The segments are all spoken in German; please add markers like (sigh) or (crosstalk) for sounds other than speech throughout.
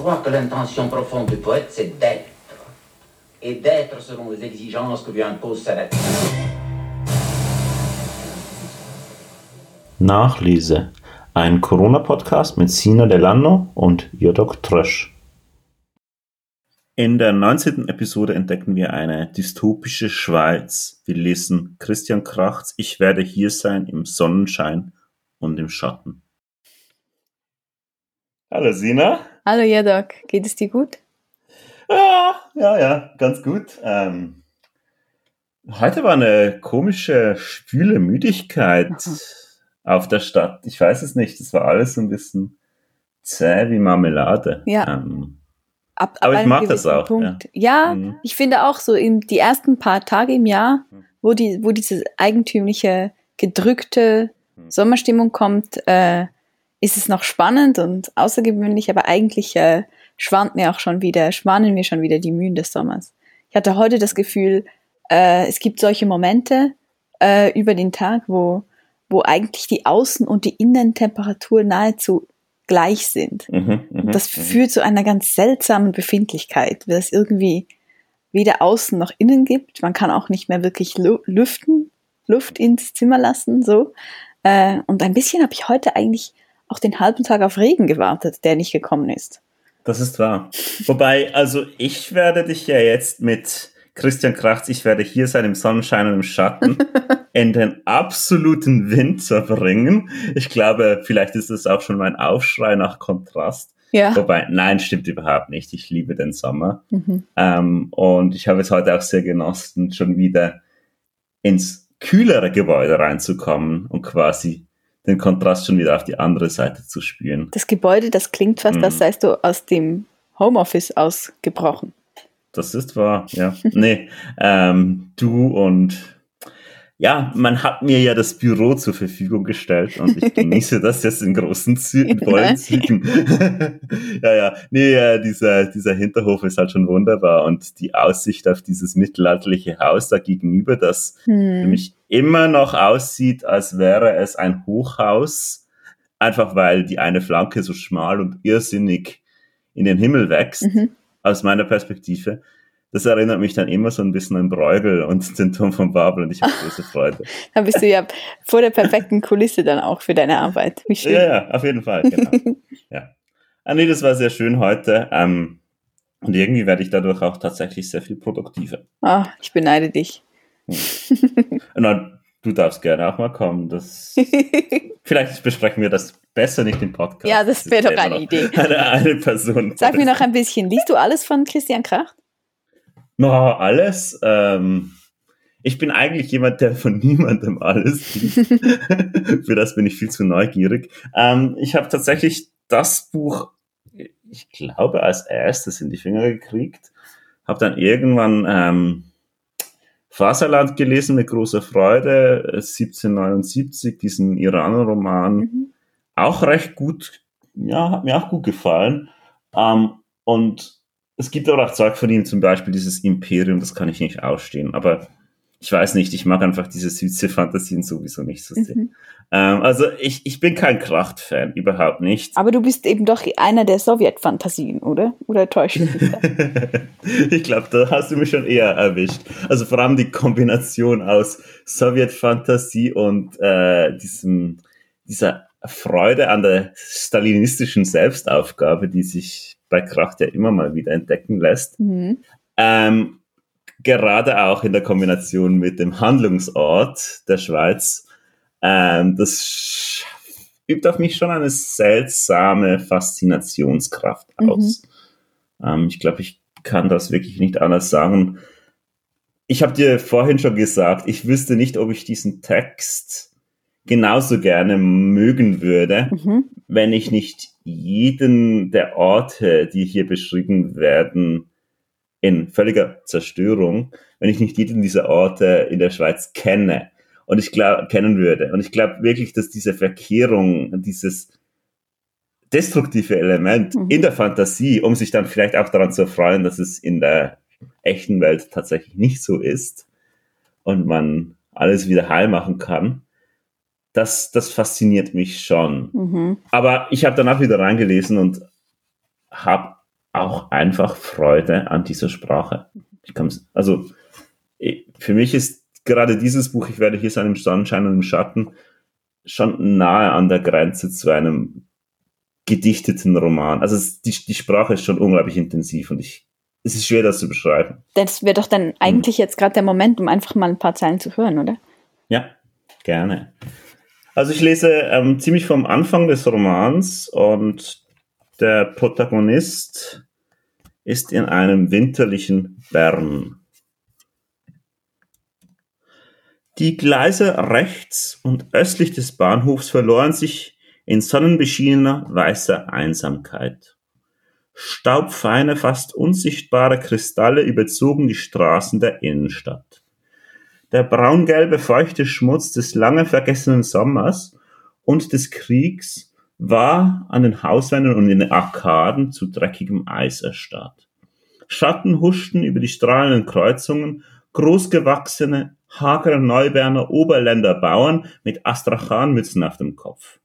croire que l'intention profonde du poète, c'est d'être. Et d'être selon les exigences que lui impose sa nature. Nachlese. Ein Corona-Podcast mit Sina Delano und Jodok Trösch. In der 19. Episode entdecken wir eine dystopische Schweiz. Wir lesen Christian Krachts Ich werde hier sein im Sonnenschein und im Schatten. Hallo Sina. Hallo Jadok, geht es dir gut? Ja, ja, ja, ganz gut. Ähm, heute war eine komische, schwüle Müdigkeit auf der Stadt. Ich weiß es nicht, es war alles so ein bisschen zäh wie Marmelade. Ja. Ähm, Ab, ab Aber ich mag das auch, Punkt. Ja, Mhm. ich finde auch so in die ersten paar Tage im Jahr, Mhm. wo die, wo diese eigentümliche gedrückte Mhm. Sommerstimmung kommt, äh, ist es noch spannend und außergewöhnlich, aber eigentlich äh, schwand mir auch schon wieder, schwanen mir schon wieder die Mühen des Sommers. Ich hatte heute das Gefühl, äh, es gibt solche Momente äh, über den Tag, wo, wo eigentlich die Außen- und die Innentemperatur nahezu gleich sind. mhm, mhm, Das mhm. führt zu einer ganz seltsamen Befindlichkeit, weil es irgendwie weder außen noch innen gibt. Man kann auch nicht mehr wirklich lüften, Luft ins Zimmer lassen, so. Äh, und ein bisschen habe ich heute eigentlich auch den halben Tag auf Regen gewartet, der nicht gekommen ist. Das ist wahr. Wobei, also ich werde dich ja jetzt mit Christian Krachts, ich werde hier sein im Sonnenschein und im Schatten, (laughs) in den absoluten Winter bringen. Ich glaube, vielleicht ist es auch schon mein Aufschrei nach Kontrast. Ja. Wobei, nein, stimmt überhaupt nicht. Ich liebe den Sommer. Mhm. Ähm, und ich habe es heute auch sehr genossen, schon wieder ins kühlere Gebäude reinzukommen und quasi den Kontrast schon wieder auf die andere Seite zu spüren. Das Gebäude, das klingt fast, Mhm. als seist du aus dem Homeoffice ausgebrochen. Das ist wahr, ja. nee, (laughs) ähm, du und ja, man hat mir ja das Büro zur Verfügung gestellt und ich genieße das jetzt in großen Zü in vollen Zügen. (laughs) ja, ja, nee, dieser, dieser Hinterhof ist halt schon wunderbar und die Aussicht auf dieses mittelalterliche Haus da gegenüber, das für Hm. mich immer noch aussieht, als wäre es ein Hochhaus, einfach weil die eine Flanke so schmal und irrsinnig in den Himmel wächst Mhm. aus meiner Perspektive. Das erinnert mich dann immer so ein bisschen an Bruegel und den Turm von Babel und ich habe große Freude. (laughs) Da bist du ja vor der perfekten Kulisse dann auch für deine Arbeit. Wie schön. Ja, ja, auf jeden Fall, genau. (laughs) ja. Ah, nee, das war sehr schön heute. Ähm, und irgendwie werde ich dadurch auch tatsächlich sehr viel produktiver. Ah, ich beneide dich. Na, du darfst gerne auch mal kommen. Das, (laughs) vielleicht besprechen wir das besser nicht im Podcast. Ja, das wäre doch eine Idee. Eine, eine Person. Sag mir noch ein bisschen, liest du alles von Christian Kracht? No, alles. Ähm, ich bin eigentlich jemand, der von niemandem alles liest. (laughs) Für das bin ich viel zu neugierig. Ähm, ich habe tatsächlich das Buch, ich glaube, als erstes in die Finger gekriegt. Habe dann irgendwann ähm, Faserland gelesen mit großer Freude, äh, 1779, diesen Iraner-Roman Mhm. auch recht gut, ja, hat mir auch gut gefallen. Ähm, und es gibt aber auch Zeug von ihm, zum Beispiel dieses Imperium, das kann ich nicht ausstehen. Aber ich weiß nicht, ich mag einfach diese süße Fantasien sowieso nicht so sehr. Mhm. Ähm, also ich, ich bin kein Kracht-Fan, überhaupt nicht. Aber du bist eben doch einer der Sowjetfantasien, oder? Oder täusche ich mich (laughs) ich glaube, da hast du mich schon eher erwischt. Also vor allem die Kombination aus Sowjetfantasie und äh, diesem, dieser Freude an der stalinistischen Selbstaufgabe, die sich bei Kracht ja immer mal wieder entdecken lässt. Mhm. Ähm, gerade auch in der Kombination mit dem Handlungsort der Schweiz. Ähm, das übt auf mich schon eine seltsame Faszinationskraft aus. Ähm, ich glaube, ich kann das wirklich nicht anders sagen. Ich habe dir vorhin schon gesagt, ich wüsste nicht, ob ich diesen Text genauso gerne mögen würde, Mhm. wenn ich nicht jeden der Orte, die hier beschrieben werden, in völliger Zerstörung, wenn ich nicht jeden dieser Orte in der Schweiz kenne und ich glaube, kennen würde. Und ich glaube wirklich, dass diese Verkehrung, dieses destruktive Element Mhm. in der Fantasie, um sich dann vielleicht auch daran zu erfreuen, dass es in der echten Welt tatsächlich nicht so ist und man alles wieder heil machen kann, das, das fasziniert mich schon. Mhm. Aber ich habe danach wieder reingelesen und habe auch einfach Freude an dieser Sprache. Ich kann's, also für mich ist gerade dieses Buch, ich werde hier sein im Sonnenschein und im Schatten, schon nahe an der Grenze zu einem gedichteten Roman. Also die, die Sprache ist schon unglaublich intensiv und ich, es ist schwer, das zu beschreiben. Das wäre doch dann eigentlich hm. jetzt gerade der Moment, um einfach mal ein paar Zeilen zu hören, oder? Ja, gerne. Also ich lese ähm, ziemlich vom Anfang des Romans und der Protagonist ist in einem winterlichen Bern. Die Gleise rechts und östlich des Bahnhofs verloren sich in sonnenbeschienener weißer Einsamkeit. Staubfeine, fast unsichtbare Kristalle überzogen die Straßen der Innenstadt. Der braungelbe feuchte Schmutz des lange vergessenen Sommers und des Kriegs war an den Hauswänden und in den Arkaden zu dreckigem Eis erstarrt. Schatten huschten über die strahlenden Kreuzungen, großgewachsene, hagere Neuberner Oberländer Bauern mit Astrachanmützen auf dem Kopf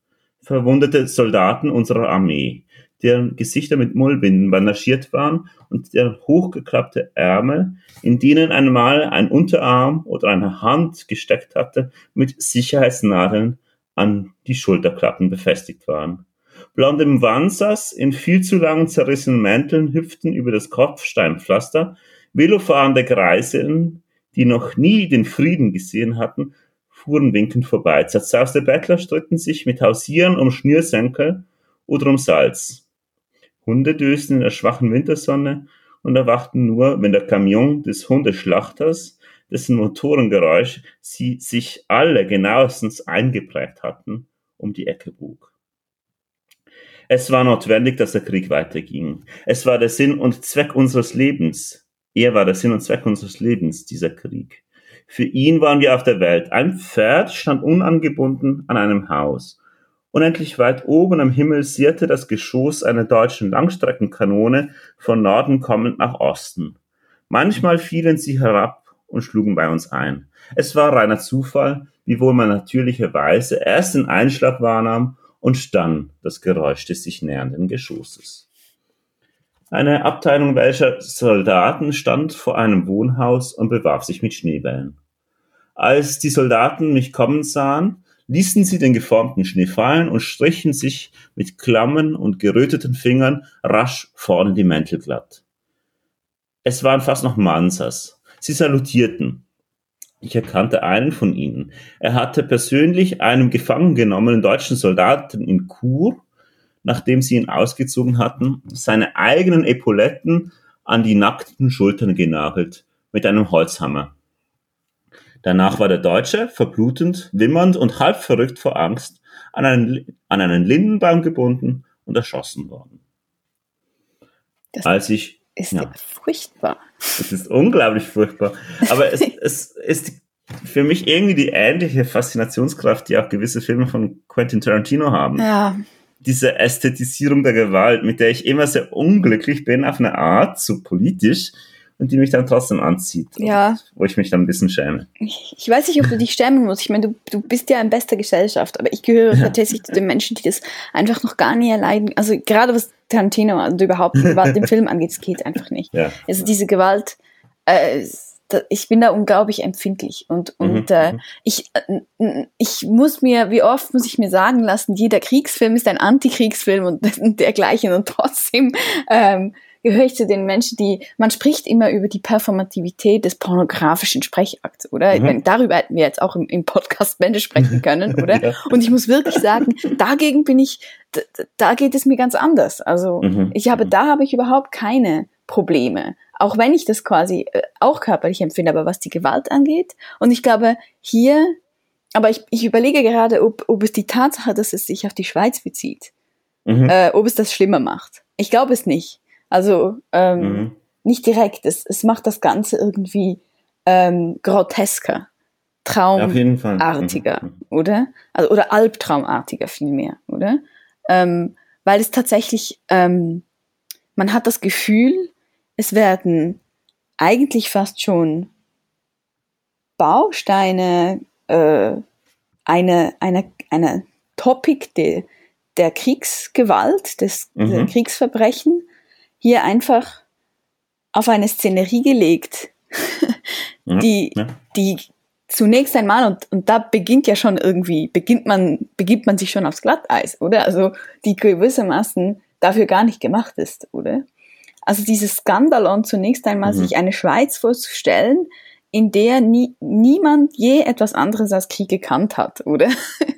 verwundete Soldaten unserer Armee, deren Gesichter mit Mullbinden bandagiert waren und deren hochgeklappte Ärmel, in denen einmal ein Unterarm oder eine Hand gesteckt hatte, mit Sicherheitsnadeln an die Schulterklappen befestigt waren. Blonde Mwanzas in viel zu langen zerrissenen Mänteln hüpften über das Kopfsteinpflaster, velofahrende Greiseln, die noch nie den Frieden gesehen hatten, fuhren winkend vorbei. Zerzauste Bettler stritten sich mit Hausieren um Schnürsenkel oder um Salz. Hunde dösten in der schwachen Wintersonne und erwachten nur, wenn der Kamion des Hundeschlachters, dessen Motorengeräusch sie sich alle genauestens eingeprägt hatten, um die Ecke bog. Es war notwendig, dass der Krieg weiterging. Es war der Sinn und Zweck unseres Lebens. Er war der Sinn und Zweck unseres Lebens, dieser Krieg. Für ihn waren wir auf der Welt. Ein Pferd stand unangebunden an einem Haus. Unendlich weit oben am Himmel sierte das Geschoss einer deutschen Langstreckenkanone von Norden kommend nach Osten. Manchmal fielen sie herab und schlugen bei uns ein. Es war reiner Zufall, wiewohl man natürlicherweise erst den Einschlag wahrnahm und dann das Geräusch des sich nähernden Geschosses. Eine Abteilung welcher Soldaten stand vor einem Wohnhaus und bewarf sich mit Schneebällen. Als die Soldaten mich kommen sahen, ließen sie den geformten Schnee fallen und strichen sich mit klammen und geröteten Fingern rasch vorne die Mäntel glatt. Es waren fast noch Mansas. Sie salutierten. Ich erkannte einen von ihnen. Er hatte persönlich einem gefangen genommenen deutschen Soldaten in Chur nachdem sie ihn ausgezogen hatten, seine eigenen Epauletten an die nackten Schultern genagelt mit einem Holzhammer. Danach war der Deutsche, verblutend, wimmernd und halb verrückt vor Angst, an einen, an einen Lindenbaum gebunden und erschossen worden. Das Als ich, ist ja, furchtbar. Es ist unglaublich furchtbar. Aber es, (laughs) es ist für mich irgendwie die ähnliche Faszinationskraft, die auch gewisse Filme von Quentin Tarantino haben. Ja diese Ästhetisierung der Gewalt, mit der ich immer sehr unglücklich bin, auf eine Art, so politisch, und die mich dann trotzdem anzieht. Ja. Wo ich mich dann ein bisschen schäme. Ich, weiß nicht, ob du dich schämen musst. Ich meine, du, du bist ja in bester Gesellschaft, aber ich gehöre tatsächlich zu den Menschen, die das einfach noch gar nie erleiden. Also gerade was Tarantino und überhaupt Gewalt im Film angeht, es geht einfach nicht. Ja. Also diese Gewalt, äh, ich bin da unglaublich empfindlich und und mhm. äh, mhm. ich äh, ich muss mir wie oft muss ich mir sagen lassen jeder Kriegsfilm ist ein Antikriegsfilm und (laughs) dergleichen und trotzdem ähm, gehöre ich zu den Menschen, die, man spricht immer über die Performativität des pornografischen Sprechakts, oder? Mhm. Darüber hätten wir jetzt auch im, im Podcast Bände sprechen können, (laughs) oder? ja. Und ich muss wirklich sagen, dagegen bin ich, da geht es mir ganz anders. Also, mhm. ich habe, mhm. da habe ich überhaupt keine Probleme auch wenn ich das quasi äh, auch körperlich empfinde, aber was die Gewalt angeht. Und ich glaube, hier, aber ich, ich überlege gerade, ob, ob es die Tatsache, dass es sich auf die Schweiz bezieht, mhm. äh, ob es das schlimmer macht. Ich glaube es nicht. Also ähm, mhm. nicht direkt. Es, es macht das Ganze irgendwie ähm, grotesker, traumartiger, mhm. mhm. oder? Also, oder albtraumartiger vielmehr, oder? Ähm, weil es tatsächlich, ähm, man hat das Gefühl, es werden eigentlich fast schon Bausteine äh, eine, eine, eine Topic de, der Kriegsgewalt, des, mhm. Kriegsverbrechen hier einfach auf eine Szenerie gelegt, (laughs) die, ja, ja. die zunächst einmal, und, und da beginnt ja schon irgendwie, beginnt man, begibt man sich schon aufs Glatteis, oder? Also die gewissermaßen dafür gar nicht gemacht ist, oder? Also dieses Skandalon zunächst einmal, mhm. sich eine Schweiz vorzustellen, in der nie, niemand je etwas anderes als Krieg gekannt hat, oder?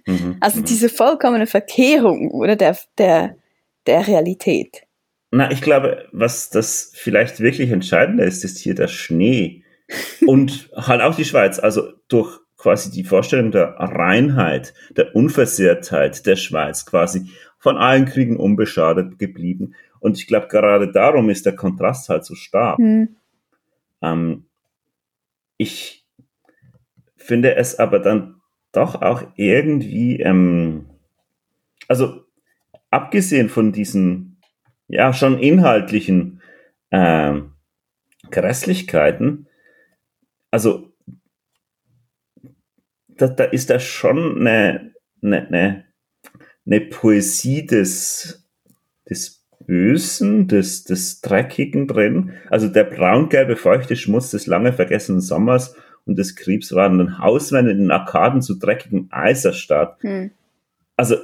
Mhm. (laughs) Also mhm. diese vollkommene Verkehrung, oder, der, der, der Realität. Na, ich glaube, was das vielleicht wirklich Entscheidende ist, ist hier der Schnee (laughs) und halt auch die Schweiz. Also durch quasi die Vorstellung der Reinheit, der Unversehrtheit der Schweiz quasi von allen Kriegen unbeschadet geblieben. Und ich glaube, gerade darum ist der Kontrast halt so stark. Mhm. Ähm, ich finde es aber dann doch auch irgendwie, ähm, also abgesehen von diesen, ja, schon inhaltlichen äh, Grässlichkeiten, also da, da ist da schon eine, eine, eine, eine Poesie des, des Bösen, des, des Dreckigen drin. Also der braungelbe, feuchte Schmutz des lange vergessenen Sommers und des kriebswarmen Hauswände in den Arkaden zu dreckigem Eis erstarrt. Hm. Also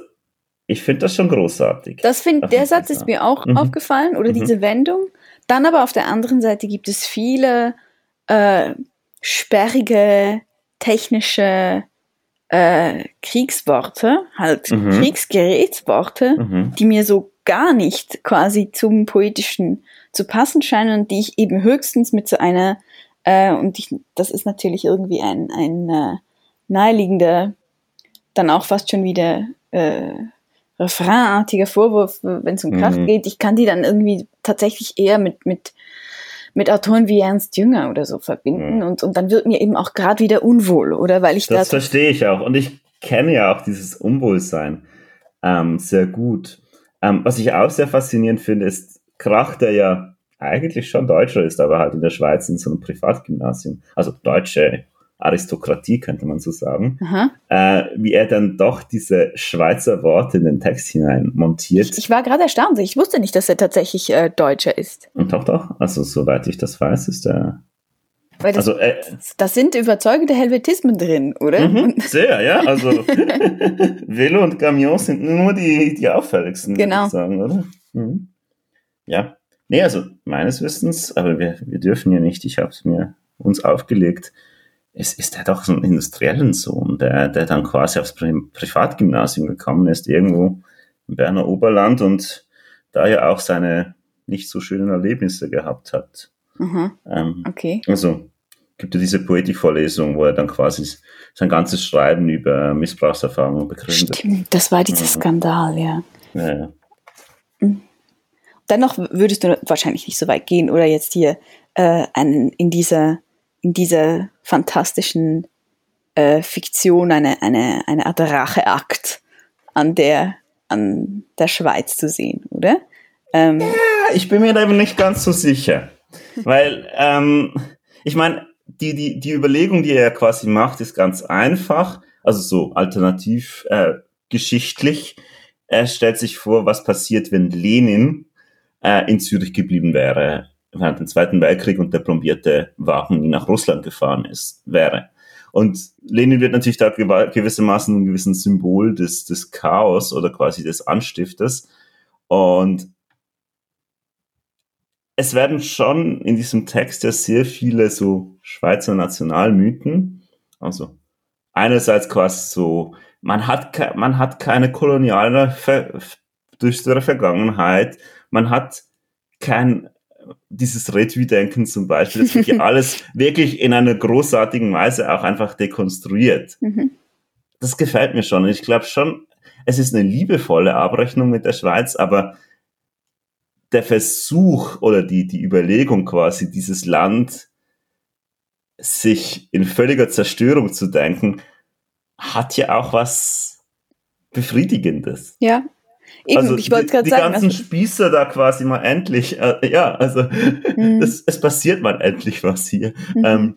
ich finde das schon großartig. Das find, der Satz ist mir auch mhm. aufgefallen oder mhm. diese Wendung. Dann aber auf der anderen Seite gibt es viele äh, sperrige technische äh, Kriegsworte, halt mhm. Kriegsgerätsworte, mhm. die mir so gar nicht quasi zum Poetischen zu passen scheinen und die ich eben höchstens mit so einer, äh, und ich, das ist natürlich irgendwie ein, ein äh, naheliegender, dann auch fast schon wieder äh, refrainartiger Vorwurf, wenn es um Kraft mhm. geht. Ich kann die dann irgendwie tatsächlich eher mit, mit, mit Autoren wie Ernst Jünger oder so verbinden mhm. und, und dann wird mir eben auch gerade wieder unwohl, oder? Weil ich das verstehe ich auch und ich kenne ja auch dieses Unwohlsein ähm, sehr gut. Ähm, was ich auch sehr faszinierend finde, ist Krach, der ja eigentlich schon Deutscher ist, aber halt in der Schweiz in so einem Privatgymnasium, also deutsche Aristokratie, könnte man so sagen, äh, wie er dann doch diese Schweizer Worte in den Text hinein montiert. Ich, ich war gerade erstaunt, ich wusste nicht, dass er tatsächlich äh, Deutscher ist. Und doch, doch, also soweit ich das weiß, ist er weil das, also, äh, das sind überzeugende Helvetismen drin, oder? Mhm, (laughs) sehr, ja. Also (laughs) Velo und Camion sind nur die, die auffälligsten, genau. sagen, oder? Mhm. Ja. Nee, also meines Wissens, aber wir, wir dürfen ja nicht, ich habe es mir uns aufgelegt, es ist er doch so ein industriellen Sohn, der, der dann quasi aufs Pri Privatgymnasium gekommen ist, irgendwo im Berner Oberland und da ja auch seine nicht so schönen Erlebnisse gehabt hat. Mhm. Ähm, okay. Also gibt ja diese Poetikvorlesung, wo er dann quasi sein ganzes Schreiben über Missbrauchserfahrungen begründet. Stimmt, das war dieser mhm. Skandal, ja. ja, ja. Mhm. Dennoch würdest du wahrscheinlich nicht so weit gehen oder jetzt hier äh, einen, in dieser in dieser fantastischen äh, Fiktion eine, eine, eine Art Racheakt an der, an der Schweiz zu sehen, oder? Ähm, ja, ich bin mir da eben nicht ganz so sicher. Weil, ähm, ich meine, die, die, die Überlegung, die er quasi macht, ist ganz einfach, also so alternativ äh, geschichtlich. Er stellt sich vor, was passiert, wenn Lenin äh, in Zürich geblieben wäre während dem Zweiten Weltkrieg und der plombierte Wagen nie nach Russland gefahren ist, wäre. Und Lenin wird natürlich da gewissermaßen ein gewissen Symbol des, des Chaos oder quasi des Anstifters. Und es werden schon in diesem Text ja sehr viele so Schweizer Nationalmythen. Also einerseits quasi so, man hat, man hat keine koloniale, ver, düstere Vergangenheit, man hat kein, dieses Retweet-Denken zum Beispiel, das wird hier (laughs) alles wirklich in einer großartigen Weise auch einfach dekonstruiert. Mhm. Das gefällt mir schon. Ich glaube schon, es ist eine liebevolle Abrechnung mit der Schweiz, aber der Versuch oder die, die Überlegung quasi, dieses Land sich in völliger Zerstörung zu denken, hat ja auch was Befriedigendes. Ja. Eben, also ich wollte gerade sagen. Die ganzen also, Spießer da quasi mal endlich, äh, ja, also mhm. es, es passiert mal endlich was hier. Mhm. Ähm,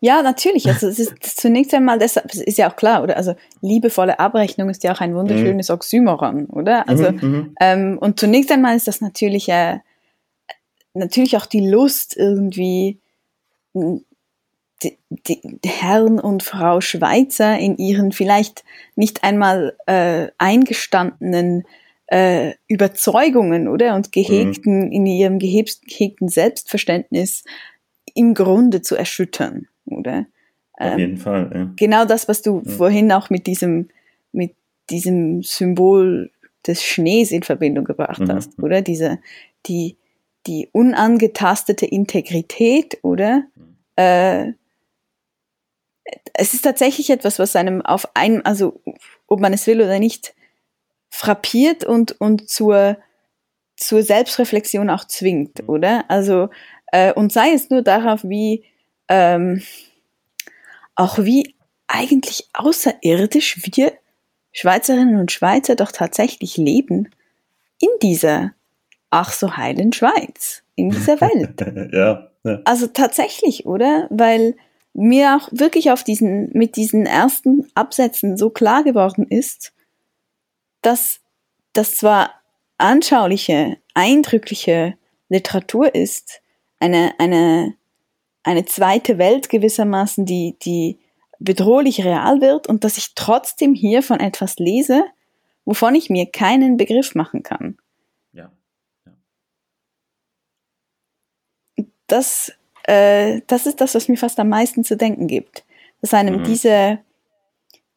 ja, natürlich. Also es ist zunächst einmal deshalb, es ist ja auch klar, oder? Also liebevolle Abrechnung ist ja auch ein wunderschönes mhm. Oxymoron, oder? Also mhm, mhm. ähm, und zunächst einmal ist das natürlich äh, natürlich auch die Lust irgendwie die, die Herrn und Frau Schweizer in ihren vielleicht nicht einmal äh, eingestandenen äh, Überzeugungen oder und gehegten mhm. in ihrem gehegten Selbstverständnis im Grunde zu erschüttern, oder? Auf ähm, jeden Fall. Ja. Genau das, was du ja. vorhin auch mit diesem mit diesem Symbol des Schnees in Verbindung gebracht mhm. hast, oder? Diese die die unangetastete Integrität, oder? Mhm. Äh, es ist tatsächlich etwas, was einem auf einem, also ob man es will oder nicht, frappiert und, und zur, zur Selbstreflexion auch zwingt, mhm. oder? Also, äh, und sei es nur darauf, wie, ähm, auch wie eigentlich außerirdisch wir Schweizerinnen und Schweizer doch tatsächlich leben in dieser ach so heilen Schweiz, in dieser (laughs) Welt. ja, ja. Also tatsächlich, oder? Weil mir auch wirklich auf diesen, mit diesen ersten Absätzen so klar geworden ist, dass das zwar anschauliche, eindrückliche Literatur ist, eine, eine, eine zweite Welt gewissermaßen, die, die bedrohlich real wird und dass ich trotzdem hier von etwas lese, wovon ich mir keinen Begriff machen kann. Ja. ja. Das, äh, das ist das, was mir fast am meisten zu denken gibt. Dass einem mhm. diese,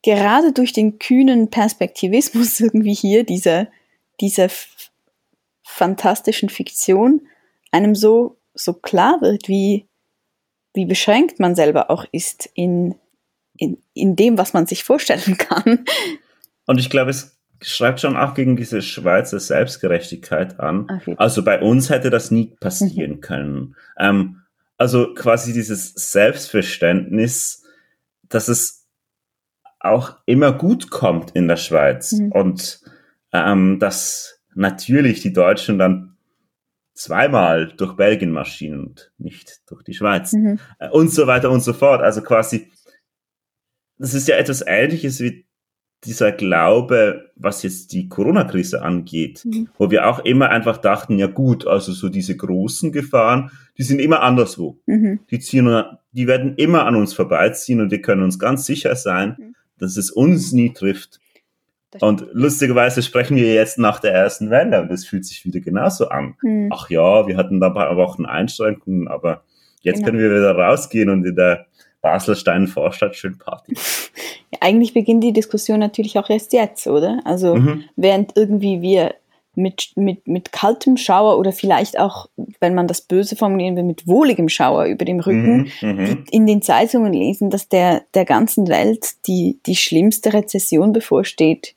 gerade durch den kühnen Perspektivismus (laughs) irgendwie hier, dieser, dieser fantastischen Fiktion, einem so, so klar wird, wie, wie beschränkt man selber auch ist in, in, in dem, was man sich vorstellen (laughs) kann. Und ich glaube, es schreibt schon auch gegen diese Schweizer Selbstgerechtigkeit an. Okay. Also bei uns hätte das nie passieren mhm. können. Ähm, also quasi dieses Selbstverständnis, dass es auch immer gut kommt in der Schweiz mhm. und ähm, dass natürlich die Deutschen dann zweimal durch Belgien marschieren und nicht durch die Schweiz mhm. äh, und so weiter und so fort. Also quasi, das ist ja etwas Ähnliches wie dieser Glaube, was jetzt die Corona-Krise angeht, mhm. wo wir auch immer einfach dachten, ja gut, also so diese großen Gefahren, die sind immer anderswo. Mhm. Die ziehen, die werden immer an uns vorbeiziehen und wir können uns ganz sicher sein, mhm dass es uns nie trifft. Und lustigerweise sprechen wir jetzt nach der ersten Welle und es fühlt sich wieder genauso an. Hm. Ach ja, wir hatten da ein paar Wochen Einschränkungen, aber jetzt genau. können wir wieder rausgehen und in der Baselstein Vorstadt schön Party. (laughs) Ja, eigentlich beginnt die Diskussion natürlich auch erst jetzt, oder? Also mhm. während irgendwie wir mit, mit, mit kaltem Schauer oder vielleicht auch, wenn man das böse formulieren will, mit wohligem Schauer über dem Rücken, mhm, mhm. in den Zeitungen lesen, dass der, der ganzen Welt die, die schlimmste Rezession bevorsteht,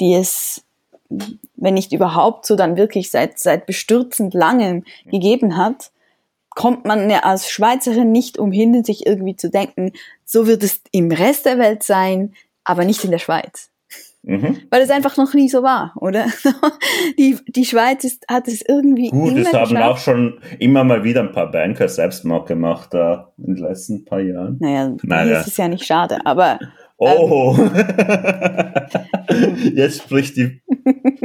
die es, wenn nicht überhaupt so, dann wirklich seit, seit bestürzend langem gegeben hat, kommt man ja als Schweizerin nicht umhin, sich irgendwie zu denken, so wird es im Rest der Welt sein, aber nicht in der Schweiz. Mhm. Weil es einfach noch nie so war, oder? (laughs) die, die Schweiz ist, hat es irgendwie. Gut, es haben auch schon immer mal wieder ein paar Banker Selbstmord gemacht da in den letzten paar Jahren. Naja, naja. das ist ja nicht schade, aber Oh, ähm, (laughs) jetzt spricht die,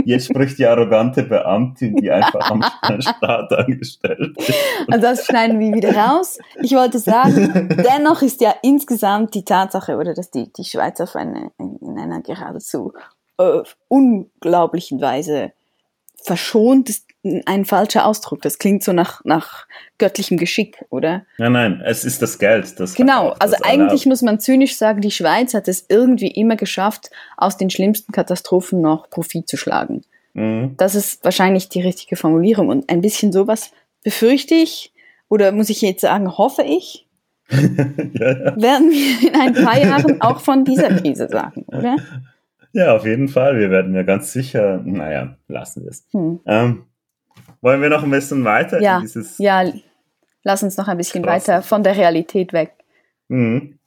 jetzt spricht die arrogante Beamtin, die einfach am (laughs) Staat angestellt ist. Also das schneiden wir wieder raus. Ich wollte sagen, (laughs) dennoch ist ja insgesamt die Tatsache, oder dass die, die Schweiz auf eine, in einer geradezu äh, unglaublichen Weise verschont ist ein falscher Ausdruck. Das klingt so nach, nach göttlichem Geschick, oder? Ja, nein, es ist das Geld. Das genau, also eigentlich muss man zynisch sagen, die Schweiz hat es irgendwie immer geschafft, aus den schlimmsten Katastrophen noch Profit zu schlagen. Mhm. Das ist wahrscheinlich die richtige Formulierung. Und ein bisschen sowas befürchte ich, oder muss ich jetzt sagen, hoffe ich, (laughs) ja, ja. werden wir in ein paar Jahren auch von dieser Krise sagen, oder? (laughs) Ja, auf jeden Fall. Wir werden ja ganz sicher, naja, lassen wir es. Hm. Ähm, wollen wir noch ein bisschen weiter? Ja, ja lass uns noch ein bisschen Krass. weiter von der Realität weg. Mhm.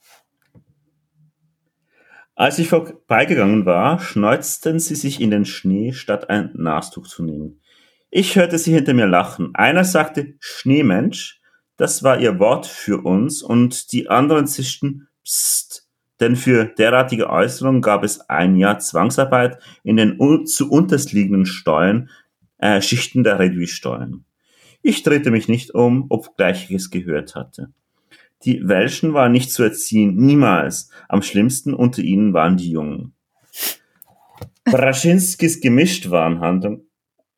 Als ich vorbeigegangen war, schneuzten sie sich in den Schnee, statt ein Nastuch zu nehmen. Ich hörte sie hinter mir lachen. Einer sagte Schneemensch, das war ihr Wort für uns, und die anderen zischten Psst, denn für derartige Äußerungen gab es ein Jahr Zwangsarbeit in den zu untersliegenden Steuern, äh, Schichten der Reduisteuern. Ich drehte mich nicht um, obgleich ich es gehört hatte. Die Welschen waren nicht zu erziehen, niemals. Am schlimmsten unter ihnen waren die Jungen. Braschinskis Gemischtwarenhandlung.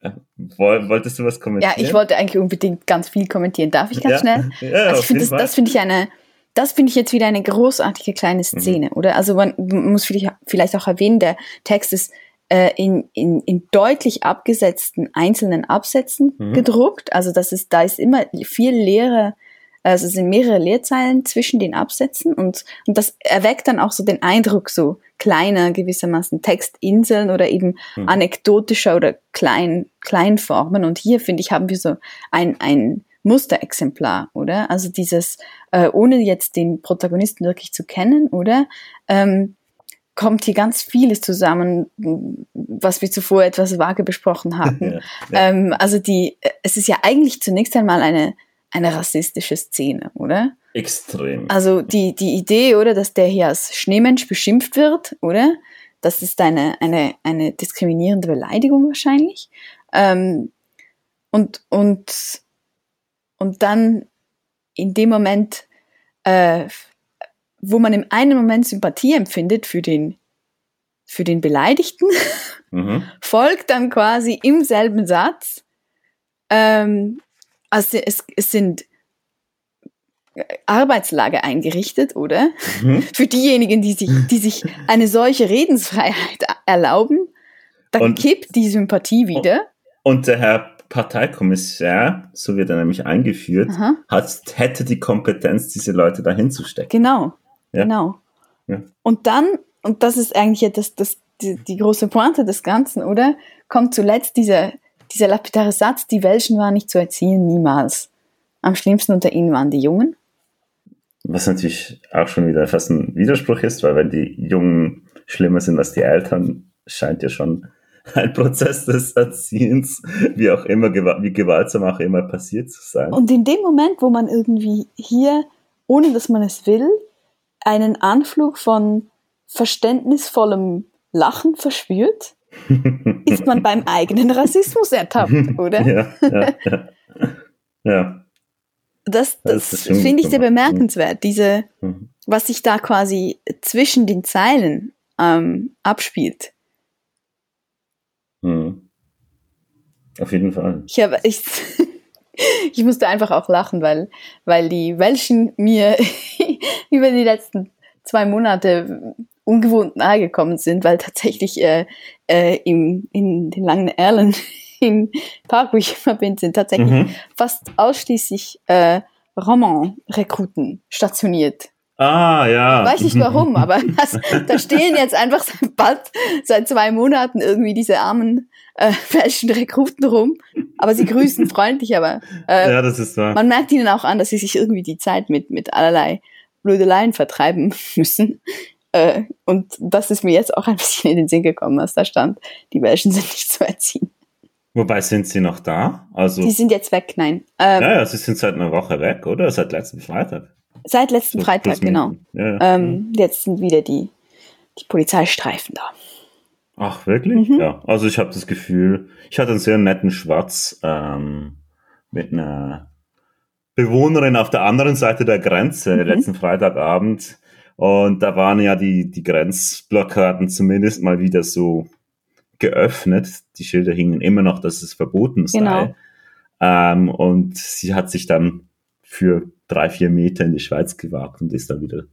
Äh, wolltest du was kommentieren? Ja, ich wollte eigentlich unbedingt ganz viel kommentieren. Darf ich ganz ja. schnell? Ja, also ich finde, das, das finde ich eine, das finde ich jetzt wieder eine großartige kleine Mhm. Szene, oder? Also man muss vielleicht vielleicht auch erwähnen, der Text ist äh, in, in, in deutlich abgesetzten einzelnen Absätzen Mhm. gedruckt. Also das ist, da ist immer viel leere, also es sind mehrere Leerzeilen zwischen den Absätzen und, und das erweckt dann auch so den Eindruck, so kleiner gewissermaßen Textinseln oder eben Mhm. anekdotischer oder klein, Kleinformen. Und hier, finde ich, haben wir so ein, ein Musterexemplar, oder? Also dieses, äh, ohne jetzt den Protagonisten wirklich zu kennen, oder? Ähm, kommt hier ganz vieles zusammen, was wir zuvor etwas vage besprochen (laughs) hatten. Ja, ja. Ähm, also die, es ist ja eigentlich zunächst einmal eine, eine rassistische Szene, oder? Extrem. Also die, die Idee, oder, dass der hier als Schneemensch beschimpft wird, oder? Das ist eine, eine, eine diskriminierende Beleidigung wahrscheinlich. Ähm, und, und, und dann in dem Moment, äh, wo man im einen Moment Sympathie empfindet für den, für den Beleidigten, (laughs) Mhm. folgt dann quasi im selben Satz, ähm, also es, es sind Arbeitslager eingerichtet, oder? Mhm. (laughs) Für diejenigen, die sich, die sich eine solche Redensfreiheit erlauben, dann Und- kippt die Sympathie wieder. Und der Herr Parteikommissar, so wird er nämlich eingeführt, Aha. hat, hätte die Kompetenz, diese Leute dahin zu stecken. Genau, Ja. genau. Ja. Und dann, und das ist eigentlich das, das, die, die große Pointe des Ganzen, oder? Kommt zuletzt dieser, dieser lapidare Satz, die Welschen waren nicht zu erziehen, niemals. Am schlimmsten unter ihnen waren die Jungen. Was natürlich auch schon wieder fast ein Widerspruch ist, weil wenn die Jungen schlimmer sind als die Eltern, scheint ja schon ein Prozess des Erziehens, wie auch immer, wie gewaltsam auch immer passiert zu sein. Und in dem Moment, wo man irgendwie hier, ohne dass man es will, einen Anflug von verständnisvollem Lachen verspürt, (laughs) ist man beim eigenen Rassismus ertappt, (laughs) oder? ja, ja, ja. ja. Das, Das das, finde ich sehr bemerkenswert, diese, Mhm. was sich da quasi zwischen den Zeilen ähm, abspielt. Mhm. Auf jeden Fall. Ich, habe, ich, (laughs) ich musste einfach auch lachen, weil, weil die Welschen mir (laughs) über die letzten zwei Monate ungewohnt nahe gekommen sind, weil tatsächlich äh, äh, im, in den langen Erlen (laughs) im Park, wo ich immer bin, sind tatsächlich Mhm. fast ausschließlich äh, Roman-Rekruten stationiert. Ah, ja. Weiß nicht warum, (laughs) aber das, da stehen jetzt einfach seit bald seit zwei Monaten irgendwie diese armen äh, welschen Rekruten rum. Aber sie grüßen freundlich, aber äh, Ja, das ist wahr. man merkt ihnen auch an, dass sie sich irgendwie die Zeit mit, mit allerlei Blödeleien vertreiben (laughs) müssen. Äh, und das ist mir jetzt auch ein bisschen in den Sinn gekommen, als da stand, die Welschen sind nicht zu erziehen. Wobei sind sie noch da? Also, Die sind jetzt weg, nein. Ähm, ja, ja, sie sind seit einer Woche weg, oder? Seit letzten Freitag. Seit letzten Plus- Freitag, genau. Ja, ja. Ähm, jetzt sind wieder die, die Polizeistreifen da. Ach, wirklich? Mhm. Ja. Also ich habe das Gefühl, ich hatte einen sehr netten Schwarz ähm, mit einer Bewohnerin auf der anderen Seite der Grenze Mhm. letzten Freitagabend. Und da waren ja die, die Grenzblockaden zumindest mal wieder so geöffnet. Die Schilder hingen immer noch, dass es verboten sei. Genau. Ähm, und sie hat sich dann für drei, vier Meter in die Schweiz gewagt und ist dann wieder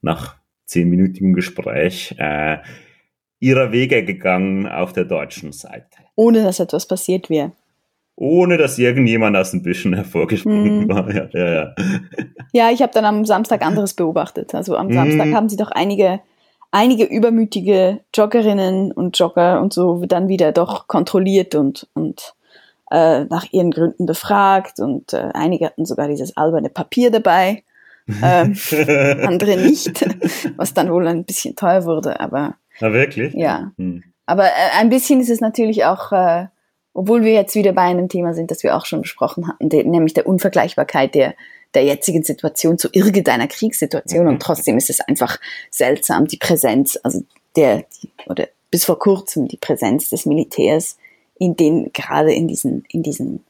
nach zehnminütigem Gespräch äh, ihrer Wege gegangen auf der deutschen Seite. Ohne dass etwas passiert wäre. Ohne dass irgendjemand aus den Büschen hervorgesprungen Mhm. war. (laughs) Ja, ja, ja. Ja, ich habe dann am Samstag anderes beobachtet. Also am. Samstag haben sie doch einige, einige übermütige Joggerinnen und Jogger und so dann wieder doch kontrolliert und, und äh, nach ihren Gründen befragt. Und äh, einige hatten sogar dieses alberne Papier dabei, ähm, (laughs) andere nicht, was dann wohl ein bisschen teuer wurde. Aber Na, wirklich? Ja. Hm. Aber äh, ein bisschen ist es natürlich auch, äh, obwohl wir jetzt wieder bei einem Thema sind, das wir auch schon besprochen hatten, de, nämlich der Unvergleichbarkeit der, der jetzigen Situation zu irgendeiner Kriegssituation. Und trotzdem ist es einfach seltsam, die Präsenz, also der, die, oder bis vor kurzem die Präsenz des Militärs in den, gerade in diesen, in diesen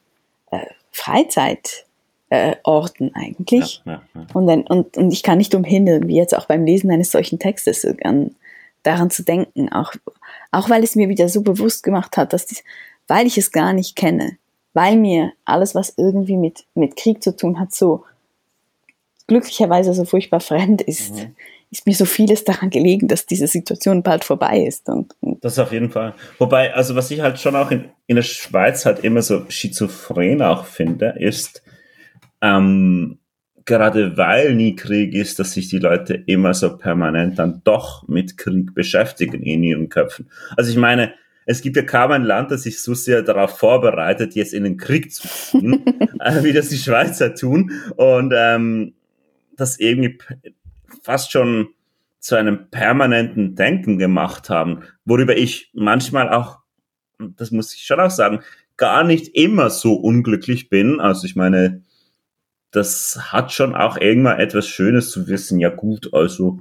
äh, Freizeit äh, Orten eigentlich. Ja, ja, ja. Und, dann, und, und ich kann nicht umhin, irgendwie jetzt auch beim Lesen eines solchen Textes an, daran zu denken, auch, auch weil es mir wieder so bewusst gemacht hat, dass dies, weil ich es gar nicht kenne, weil mir alles, was irgendwie mit, mit Krieg zu tun hat, so glücklicherweise so furchtbar fremd ist, Mhm. Ist mir so vieles daran gelegen, dass diese Situation bald vorbei ist. Und, und Das auf jeden Fall. Wobei, also was ich halt schon auch in, in der Schweiz halt immer so schizophren auch finde, ist, ähm, gerade weil nie Krieg ist, dass sich die Leute immer so permanent dann doch mit Krieg beschäftigen in ihren Köpfen. Also ich meine, es gibt ja kaum ein Land, das sich so sehr darauf vorbereitet, jetzt in den Krieg zu ziehen, (laughs) äh, wie das die Schweizer tun. Und ähm, das irgendwie fast schon zu einem permanenten Denken gemacht haben, worüber ich manchmal auch, das muss ich schon auch sagen, gar nicht immer so unglücklich bin. Also ich meine, das hat schon auch irgendwann etwas Schönes zu wissen. Ja gut, also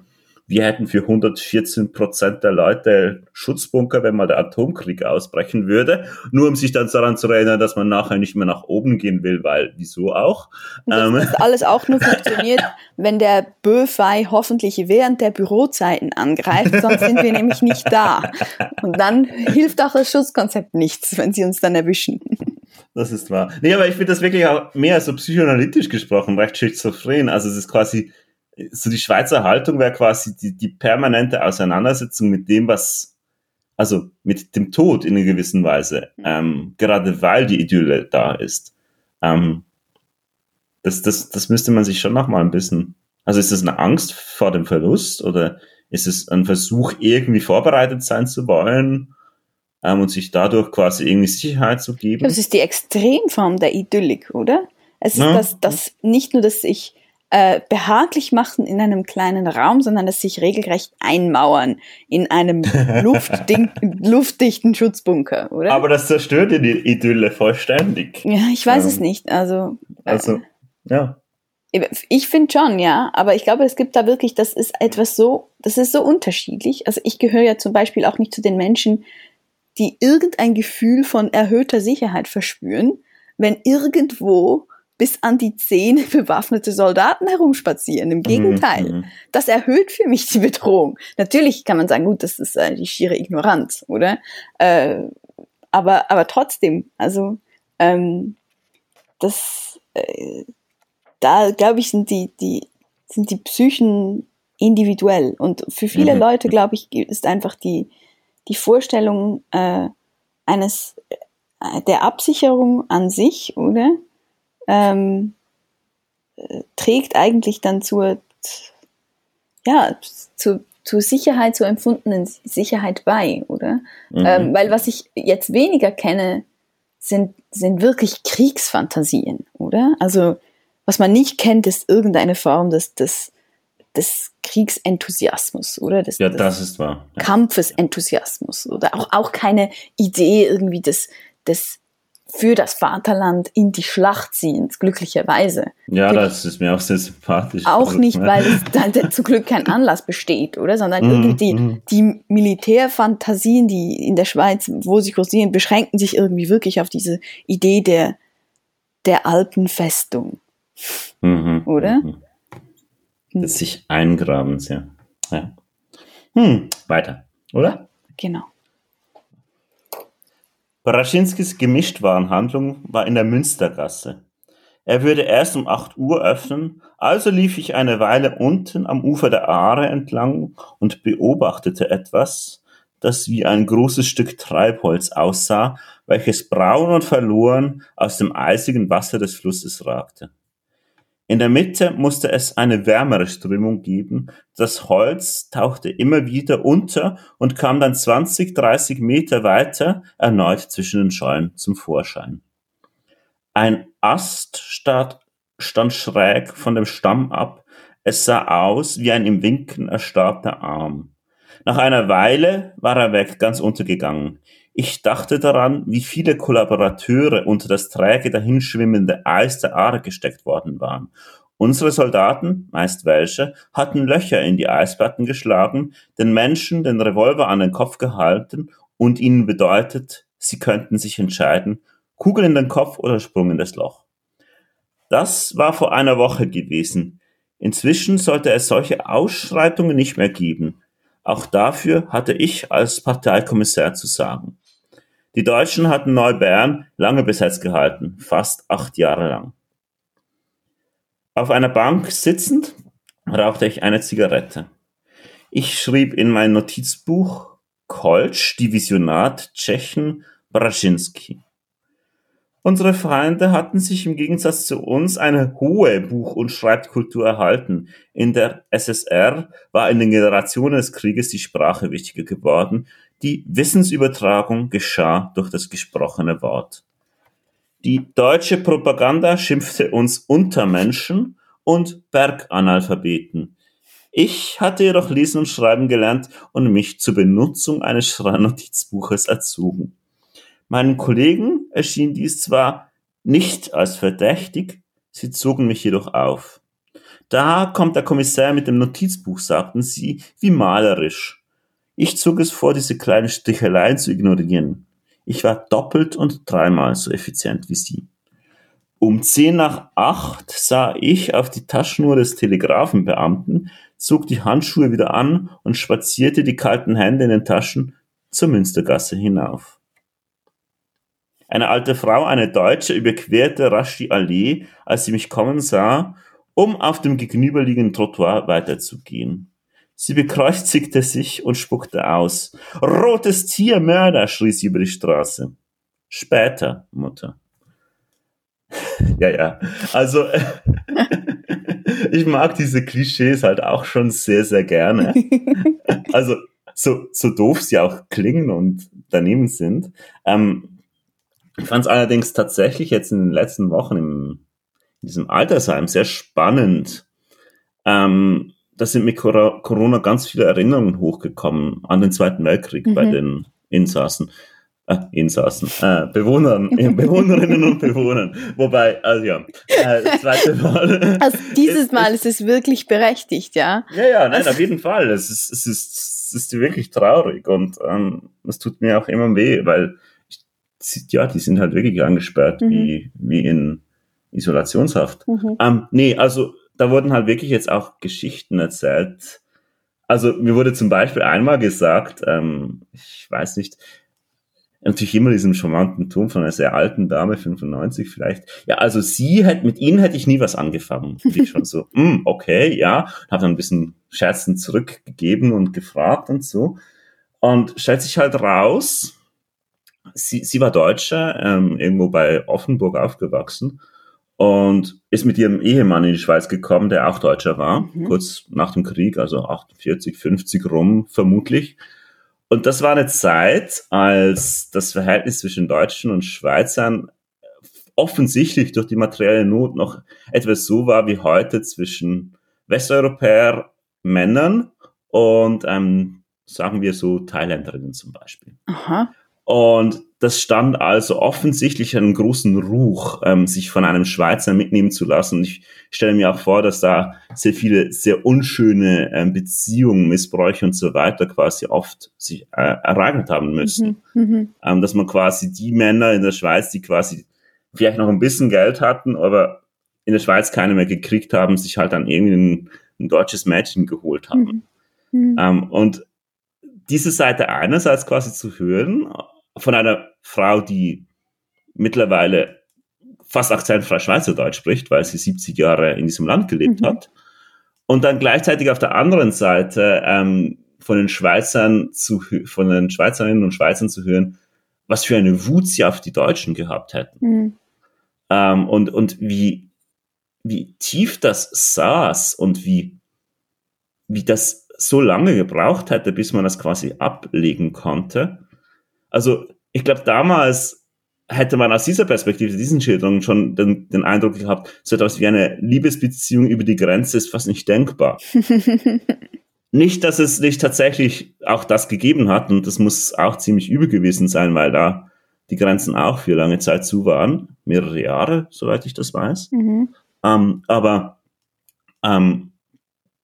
wir hätten für 114 Prozent der Leute Schutzbunker, wenn mal der Atomkrieg ausbrechen würde, nur um sich dann daran zu erinnern, dass man nachher nicht mehr nach oben gehen will, weil wieso auch? Dass Ähm. das alles auch nur funktioniert, (laughs) wenn der Böfei hoffentlich während der Bürozeiten angreift, sonst sind wir nämlich nicht da. Und dann hilft auch das Schutzkonzept nichts, wenn sie uns dann erwischen. Das ist wahr. Nee, aber ich finde das wirklich auch mehr so psychoanalytisch gesprochen, recht schizophren. Also es ist quasi, so die Schweizer Haltung wäre quasi die, die permanente Auseinandersetzung mit dem, was, also mit dem Tod in einer gewissen Weise, ähm, gerade weil die Idylle da ist. Ähm, das, das, das müsste man sich schon nochmal ein bisschen, also ist das eine Angst vor dem Verlust oder ist es ein Versuch, irgendwie vorbereitet sein zu wollen? ähm, und sich dadurch quasi irgendwie Sicherheit zu geben. Das ist die Extremform der Idyllik, oder? Es ist Ja. das, das nicht nur das sich äh, behaglich machen in einem kleinen Raum, sondern das sich regelrecht einmauern in einem (laughs) luftdichten Schutzbunker, oder? Aber das zerstört ja die Idylle vollständig. ja, ich weiß ähm, es nicht. Also, äh, Also, ja. Ich finde schon, ja, aber ich glaube, es gibt da wirklich, das ist etwas so, das ist so unterschiedlich. Also ich gehöre ja zum Beispiel auch nicht zu den Menschen, die irgendein Gefühl von erhöhter Sicherheit verspüren, wenn irgendwo bis an die Zähne (laughs) bewaffnete Soldaten herumspazieren. Im Gegenteil. Mhm, mhm. Das erhöht für mich die Bedrohung. Natürlich kann man sagen, gut, das ist äh, die schiere Ignoranz, oder? Äh, aber, aber trotzdem, also ähm, das, äh, da glaube ich, sind die, die, sind die Psychen individuell. Und für viele Mhm. Leute, glaube ich, ist einfach die, die Vorstellung äh, eines äh, der Absicherung an sich, oder? Ähm, äh, trägt eigentlich dann zur, ja, zu, zur Sicherheit, zur empfundenen Sicherheit bei, oder? Mhm. Ähm, weil was ich jetzt weniger kenne, sind, sind wirklich Kriegsfantasien, oder? Also, was man nicht kennt, ist irgendeine Form des, des, des Kriegsenthusiasmus, oder? Des, ja, des das ist wahr. Ja. Kampfesenthusiasmus oder auch, auch keine Idee irgendwie des, des für das Vaterland in die Schlacht ziehens, glücklicherweise. ja, das ist mir auch sehr sympathisch. Auch Also, nicht, weil es da da zum Glück kein Anlass besteht, oder? Sondern (laughs) Mhm, irgendwie mhm. die Militärfantasien, die in der Schweiz, wo sie kursieren, beschränken sich irgendwie wirklich auf diese Idee der, der Alpenfestung. Mhm, Oder? mhm. Des sich Eingrabens, ja. ja. Hm, weiter, oder? Genau. Baraschinskis Gemischtwarenhandlung war in der Münstergasse. Er würde erst um 8 Uhr öffnen, also lief ich eine Weile unten am Ufer der Aare entlang und beobachtete etwas, das wie ein großes Stück Treibholz aussah, welches braun und verloren aus dem eisigen Wasser des Flusses ragte. In der Mitte musste es eine wärmere Strömung geben. Das Holz tauchte immer wieder unter und kam dann 20, 30 Meter weiter erneut zwischen den Schollen zum Vorschein. Ein Ast stand, stand schräg von dem Stamm ab. Es sah aus wie ein im Winken erstarrter Arm. Nach einer Weile war er weg, ganz untergegangen. Ich dachte daran, wie viele Kollaborateure unter das träge dahinschwimmende Eis der Aare gesteckt worden waren. Unsere Soldaten, meist welche, hatten Löcher in die Eisplatten geschlagen, den Menschen den Revolver an den Kopf gehalten und ihnen bedeutet, sie könnten sich entscheiden, Kugel in den Kopf oder Sprung in das Loch. Das war vor einer Woche gewesen. Inzwischen sollte es solche Ausschreitungen nicht mehr geben. Auch dafür hatte ich als Parteikommissar zu sagen. Die Deutschen hatten Neubern lange besetzt gehalten, fast acht Jahre lang. Auf einer Bank sitzend rauchte ich eine Zigarette. Ich schrieb in mein Notizbuch Kolsch, Divisionat Tschechen, Braschinski. Unsere Feinde hatten sich im Gegensatz zu uns eine hohe Buch- und Schreibkultur erhalten. In der SSR war in den Generationen des Krieges die Sprache wichtiger geworden. Die Wissensübertragung geschah durch das gesprochene Wort. Die deutsche Propaganda schimpfte uns Untermenschen und Berganalphabeten. Ich hatte jedoch lesen und schreiben gelernt und mich zur Benutzung eines Schreinnotizbuches erzogen. Meinen Kollegen erschien dies zwar nicht als verdächtig, sie zogen mich jedoch auf. Da kommt der Kommissar mit dem Notizbuch, sagten sie, wie malerisch. Ich zog es vor, diese kleinen Sticheleien zu ignorieren. Ich war doppelt und dreimal so effizient wie sie. Um zehn nach acht sah ich auf die Taschenuhr des Telegrafenbeamten, zog die Handschuhe wieder an und spazierte die kalten Hände in den Taschen zur Münstergasse hinauf. Eine alte Frau, eine Deutsche, überquerte rasch die Allee, als sie mich kommen sah, um auf dem gegenüberliegenden Trottoir weiterzugehen. Sie bekreuzigte sich und spuckte aus. Rotes Tier, Mörder, schrie sie über die Straße. Später, Mutter. (laughs) ja, ja. Also, (laughs) ich mag diese Klischees halt auch schon sehr, sehr gerne. (laughs) also, so, so doof sie auch klingen und daneben sind. Ähm, ich fand es allerdings tatsächlich jetzt in den letzten Wochen im, in diesem Altersheim sehr spannend. Ähm, da sind mit Corona ganz viele Erinnerungen hochgekommen an den Zweiten Weltkrieg mhm. bei den Insassen. Äh, Insassen, äh, Bewohnern, (laughs) Bewohnerinnen und Bewohnern. Wobei, also ja, äh, zweite (laughs) Mal. Also dieses (laughs) Mal ist es wirklich berechtigt, ja? Ja, ja, nein, also, auf jeden Fall. Es ist, es ist, es ist wirklich traurig und ähm, es tut mir auch immer weh, weil ja, die sind halt wirklich angesperrt, mhm. wie, wie in Isolationshaft. Mhm. Ähm, nee, also da wurden halt wirklich jetzt auch Geschichten erzählt. Also mir wurde zum Beispiel einmal gesagt, ähm, ich weiß nicht, natürlich immer diesen charmanten Ton von einer sehr alten Dame, 95 vielleicht. Ja, also sie hätte, mit ihnen hätte ich nie was angefangen. Und ich schon so, mm, (laughs) okay, ja, habe dann ein bisschen scherzend zurückgegeben und gefragt und so. Und stellt sich halt raus, sie, sie war Deutsche, ähm, irgendwo bei Offenburg aufgewachsen und ist mit ihrem Ehemann in die Schweiz gekommen, der auch Deutscher war, mhm. kurz nach dem Krieg, also 48, 50 rum vermutlich. Und das war eine Zeit, als das Verhältnis zwischen Deutschen und Schweizern offensichtlich durch die materielle Not noch etwas so war wie heute zwischen Westeuropäer Männern und ähm, sagen wir so Thailänderinnen zum Beispiel. Aha. Und das stand also offensichtlich einen großen Ruch, ähm, sich von einem Schweizer mitnehmen zu lassen. Und ich stelle mir auch vor, dass da sehr viele sehr unschöne ähm, Beziehungen, Missbräuche und so weiter quasi oft sich äh, ereignet haben müssen. Mhm, mhm, ähm, dass man quasi die Männer in der Schweiz, die quasi vielleicht noch ein bisschen Geld hatten, aber in der Schweiz keine mehr gekriegt haben, sich halt dann irgendwie ein, ein deutsches Mädchen geholt haben. Mhm. mhm. Ähm, und diese Seite einerseits quasi zu hören, von einer Frau, die mittlerweile fast akzentfrei Schweizerdeutsch spricht, weil sie 70 Jahre in diesem Land gelebt mhm. hat. Und dann gleichzeitig auf der anderen Seite ähm, von den Schweizern zu, von den Schweizerinnen und Schweizern zu hören, was für eine Wut sie auf die Deutschen gehabt hätten. Mhm. Ähm, und, und wie, wie tief das saß und wie, wie das so lange gebraucht hätte, bis man das quasi ablegen konnte. Also ich glaube, damals hätte man aus dieser Perspektive, diesen Schilderungen schon den, den Eindruck gehabt, so etwas wie eine Liebesbeziehung über die Grenze ist fast nicht denkbar. (laughs) nicht, dass es nicht tatsächlich auch das gegeben hat und das muss auch ziemlich übel gewesen sein, weil da die Grenzen auch für lange Zeit zu waren, mehrere Jahre, soweit ich das weiß. Mhm. Ähm, aber ähm,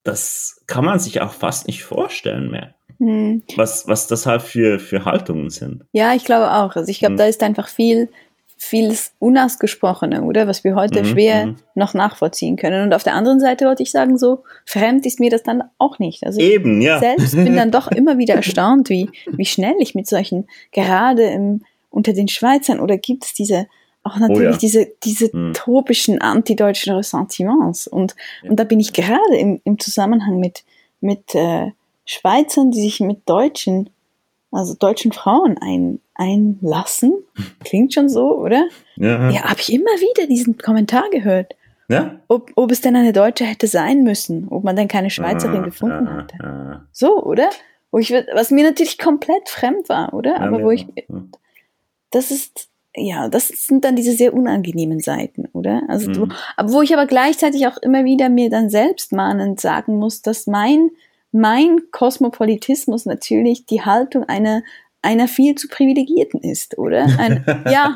das kann man sich auch fast nicht vorstellen mehr. Hm. Was, was das halt für, für Haltungen sind. Ja, ich glaube auch. Also ich glaube, hm. da ist einfach viel, vieles Unausgesprochene, oder? Was wir heute Mhm, schwer mhm. noch nachvollziehen können. Und auf der anderen Seite wollte ich sagen, so fremd ist mir das dann auch nicht. Also Eben, ja. selbst bin dann doch immer wieder erstaunt, wie, wie schnell ich mit solchen, gerade im, unter den Schweizern, oder gibt es diese, auch natürlich Oh ja. diese, diese Mhm. tropischen antideutschen Ressentiments. Und, Ja. und da bin ich gerade im, im Zusammenhang mit, mit äh, Schweizern, die sich mit Deutschen, also deutschen Frauen ein, einlassen. Klingt schon so, oder? Ja. Ja, habe ich immer wieder diesen Kommentar gehört. ja. Ob, ob es denn eine Deutsche hätte sein müssen, ob man denn keine Schweizerin Ah, gefunden ah, hatte. ah. So, oder? Wo ich, was mir natürlich komplett fremd war, oder? Aber wo ich, ja. das ist, ja, das sind dann diese sehr unangenehmen Seiten, oder? Also, wo, Mhm. aber wo ich aber gleichzeitig auch immer wieder mir dann selbst mahnend sagen muss, dass mein, mein Kosmopolitismus natürlich die Haltung einer, einer viel zu privilegierten ist, oder? Ein, (laughs) ja,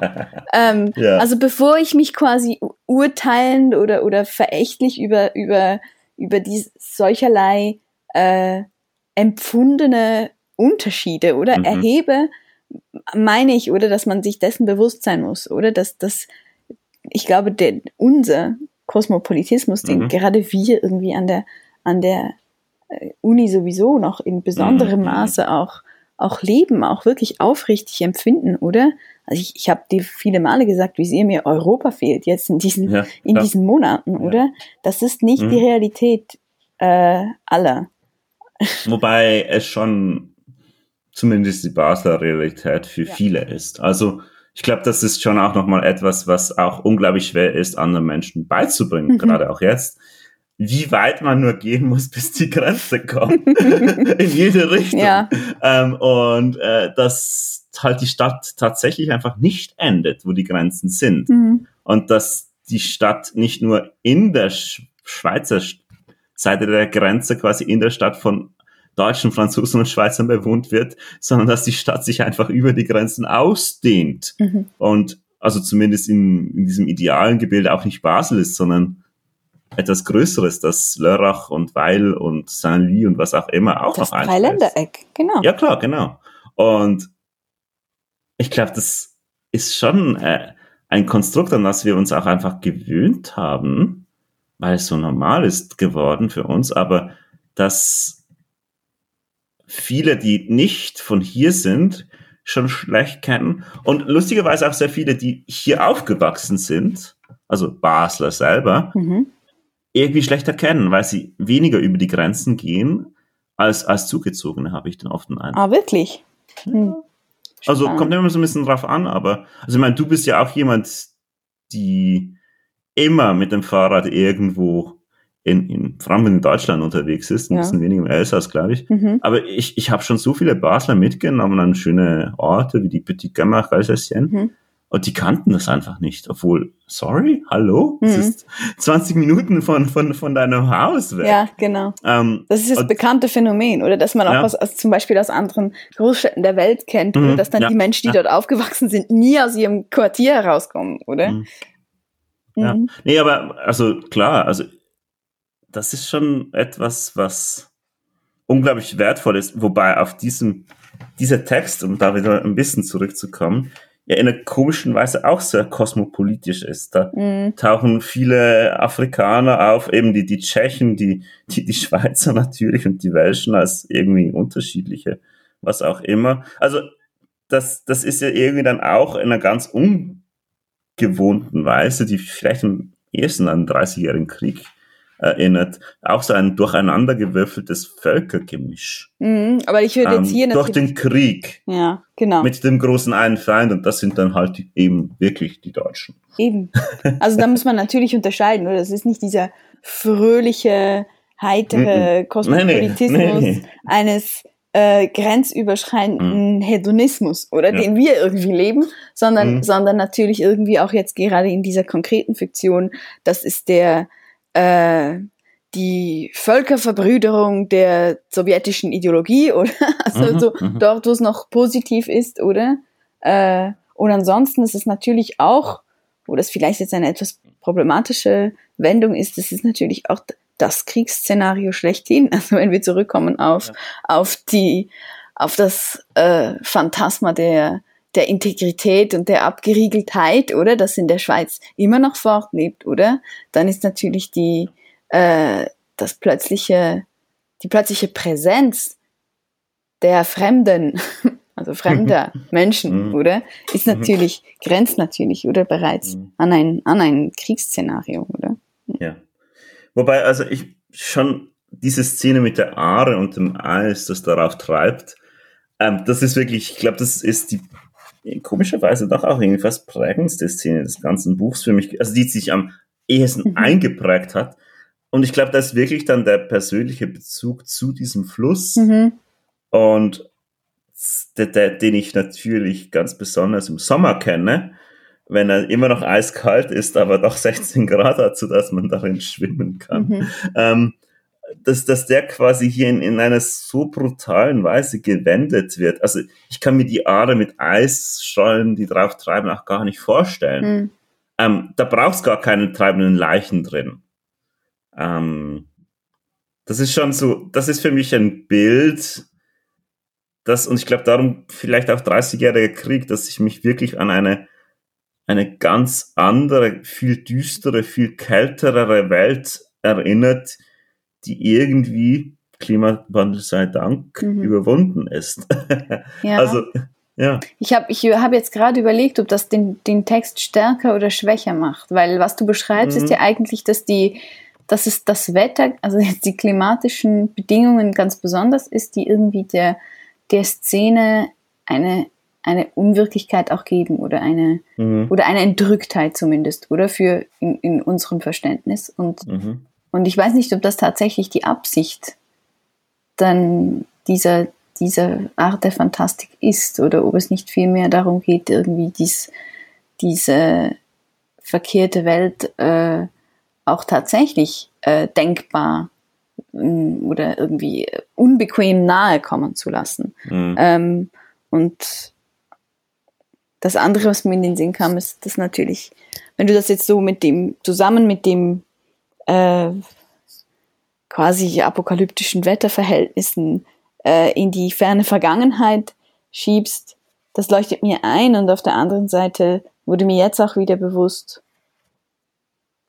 ähm, Ja. Also bevor ich mich quasi urteilend oder, oder verächtlich über, über, über die solcherlei äh, empfundene Unterschiede oder Mhm. erhebe, meine ich, oder dass man sich dessen bewusst sein muss, oder dass das, ich glaube, der, unser Kosmopolitismus, den Mhm. gerade wir irgendwie an der, an der äh, Uni sowieso noch in besonderem Mhm. Maße auch, auch leben, auch wirklich aufrichtig empfinden, oder? Also ich, ich habe dir viele Male gesagt, wie sehr mir Europa fehlt jetzt in diesen, Ja, in diesen Monaten, oder? Das ist nicht Mhm. die Realität äh, aller. Wobei es schon zumindest die Basler Realität für Ja. viele ist. Also ich glaube, das ist schon auch nochmal etwas, was auch unglaublich schwer ist, anderen Menschen beizubringen, Mhm. gerade auch jetzt. Wie weit man nur gehen muss, (laughs) bis die Grenze kommt. (laughs) In jede Richtung. Ja. Ähm, und äh, dass halt die Stadt tatsächlich einfach nicht endet, wo die Grenzen sind. Mhm. Und dass die Stadt nicht nur in der Sch Schweizer Sch- Seite der Grenze, quasi in der Stadt von Deutschen, Franzosen und Schweizern bewohnt wird, sondern dass die Stadt sich einfach über die Grenzen ausdehnt. Mhm. Und also zumindest in, in diesem idealen Gebilde auch nicht Basel ist, sondern etwas Größeres, das Lörrach und Weil und Saint-Louis und was auch immer auch Das noch einschließt. Dreiländereck, genau. Ja, klar, genau. Und ich glaube, das ist schon äh, ein Konstrukt, an das wir uns auch einfach gewöhnt haben, weil es so normal ist geworden für uns, aber dass viele, die nicht von hier sind, schon schlecht kennen und lustigerweise auch sehr viele, die hier aufgewachsen sind, also Basler selber, Mhm. irgendwie schlechter kennen, weil sie weniger über die Grenzen gehen als, als Zugezogene, habe ich dann oft den Eindruck. Ah, wirklich? Hm. Also Spannend. kommt immer so ein bisschen drauf an, aber also ich meine, du bist ja auch jemand, die immer mit dem Fahrrad irgendwo in, in vor allem in Deutschland unterwegs ist, ein Ja. bisschen weniger im Elsass, glaube ich. Mhm. Aber ich, ich habe schon so viele Basler mitgenommen an schöne Orte wie die Petit Gamach, Alsacien. Mhm. Und die kannten das einfach nicht. Obwohl, sorry, hallo? Es Mhm. ist 20 Minuten von, von, von deinem Haus weg. Ja, genau. Ähm, Das ist das Und- bekannte Phänomen, oder dass man auch Ja. aus, aus, zum Beispiel aus anderen Großstädten der Welt kennt, Mhm, oder dass dann ja, die Menschen, die dort aufgewachsen sind, nie aus ihrem Quartier herauskommen, oder? Mhm. Ja. Mhm. Nee, aber also klar, also das ist schon etwas, was unglaublich wertvoll ist, wobei auf diesem, dieser Text, um da wieder ein bisschen zurückzukommen, ja in einer komischen Weise auch sehr kosmopolitisch ist. Da Mhm. tauchen viele Afrikaner auf, eben die, die Tschechen, die, die, die Schweizer natürlich und die Welschen als irgendwie unterschiedliche, was auch immer. Also das, das ist ja irgendwie dann auch in einer ganz ungewohnten Weise, die vielleicht am ehesten an den 30-jährigen Krieg erinnert, auch so ein durcheinandergewürfeltes Völkergemisch. Mhm. Aber ich würde Ähm, jetzt hier durch natürlich. den Krieg ja, genau. mit dem großen einen Feind und das sind dann halt eben wirklich die Deutschen. Eben. (laughs) Also da muss man natürlich unterscheiden, oder? Das ist nicht dieser fröhliche, heitere Kosmopolitismus Nee, nee, nee. eines äh, grenzüberschreitenden Hedonismus, oder Ja. den wir irgendwie leben, sondern, Mhm. sondern natürlich irgendwie auch jetzt gerade in dieser konkreten Fiktion, das ist der äh, die Völkerverbrüderung der sowjetischen Ideologie, (laughs) oder? Also Mhm, so mhm. dort, wo es noch positiv ist, oder? Äh, und ansonsten ist es natürlich auch, wo das vielleicht jetzt eine etwas problematische Wendung ist, das ist natürlich auch das Kriegsszenario schlechthin. (laughs) Also wenn wir zurückkommen auf, auf die, auf das äh, Phantasma der, der Integrität und der Abgeriegeltheit, oder, das in der Schweiz immer noch fortlebt, oder? Dann ist natürlich die, äh, das plötzliche, die plötzliche Präsenz der Fremden, (laughs) also fremder (laughs) Menschen, Mhm. oder? Ist natürlich, (laughs) grenzt natürlich, oder bereits Mhm. an ein, an ein Kriegsszenario, oder? Ja. Wobei, also ich schon diese Szene mit der Aare und dem Eis, das darauf treibt, ähm, das ist wirklich, ich glaube, das ist die komischerweise doch auch irgendwie fast prägendste Szene des ganzen Buchs für mich, also die sich am ehesten Mhm. eingeprägt hat. Und ich glaube, da ist wirklich dann der persönliche Bezug zu diesem Fluss Mhm. und der, der, den ich natürlich ganz besonders im Sommer kenne, wenn er immer noch eiskalt ist, aber doch 16 Grad hat, sodass man darin schwimmen kann. Mhm. Ähm, dass, dass der quasi hier in, in einer so brutalen Weise gewendet wird. Also ich kann mir die Aare mit Eisschollen, die drauf treiben, auch gar nicht vorstellen. Mhm. Ähm, da brauchst gar keine treibenden Leichen drin. Ähm, das ist schon so, das ist für mich ein Bild, das, und ich glaube darum vielleicht auch 30-jähriger Krieg, dass ich mich wirklich an eine, eine ganz andere, viel düstere, viel kältere Welt erinnert, die irgendwie, Klimawandel sei Dank, Mhm. überwunden ist. (laughs) Ja. Also, ja. Ich habe ich hab jetzt gerade überlegt, ob das den, den Text stärker oder schwächer macht, weil was du beschreibst, Mhm. ist ja eigentlich, dass die, dass es das Wetter, also die klimatischen Bedingungen ganz besonders ist, die irgendwie der, der Szene eine, eine Unwirklichkeit auch geben oder eine, Mhm. oder eine Entrücktheit zumindest, oder für in, in unserem Verständnis. Und, Mhm. Und ich weiß nicht, ob das tatsächlich die Absicht dann dieser, dieser Art der Fantastik ist oder ob es nicht vielmehr darum geht, irgendwie dies, diese verkehrte Welt äh, auch tatsächlich äh, denkbar mm, oder irgendwie unbequem nahe kommen zu lassen. Mhm. Ähm, und das andere, was mir in den Sinn kam, ist das natürlich, wenn du das jetzt so mit dem, zusammen mit dem äh, quasi apokalyptischen Wetterverhältnissen äh, in die ferne Vergangenheit schiebst, das leuchtet mir ein und auf der anderen Seite wurde mir jetzt auch wieder bewusst,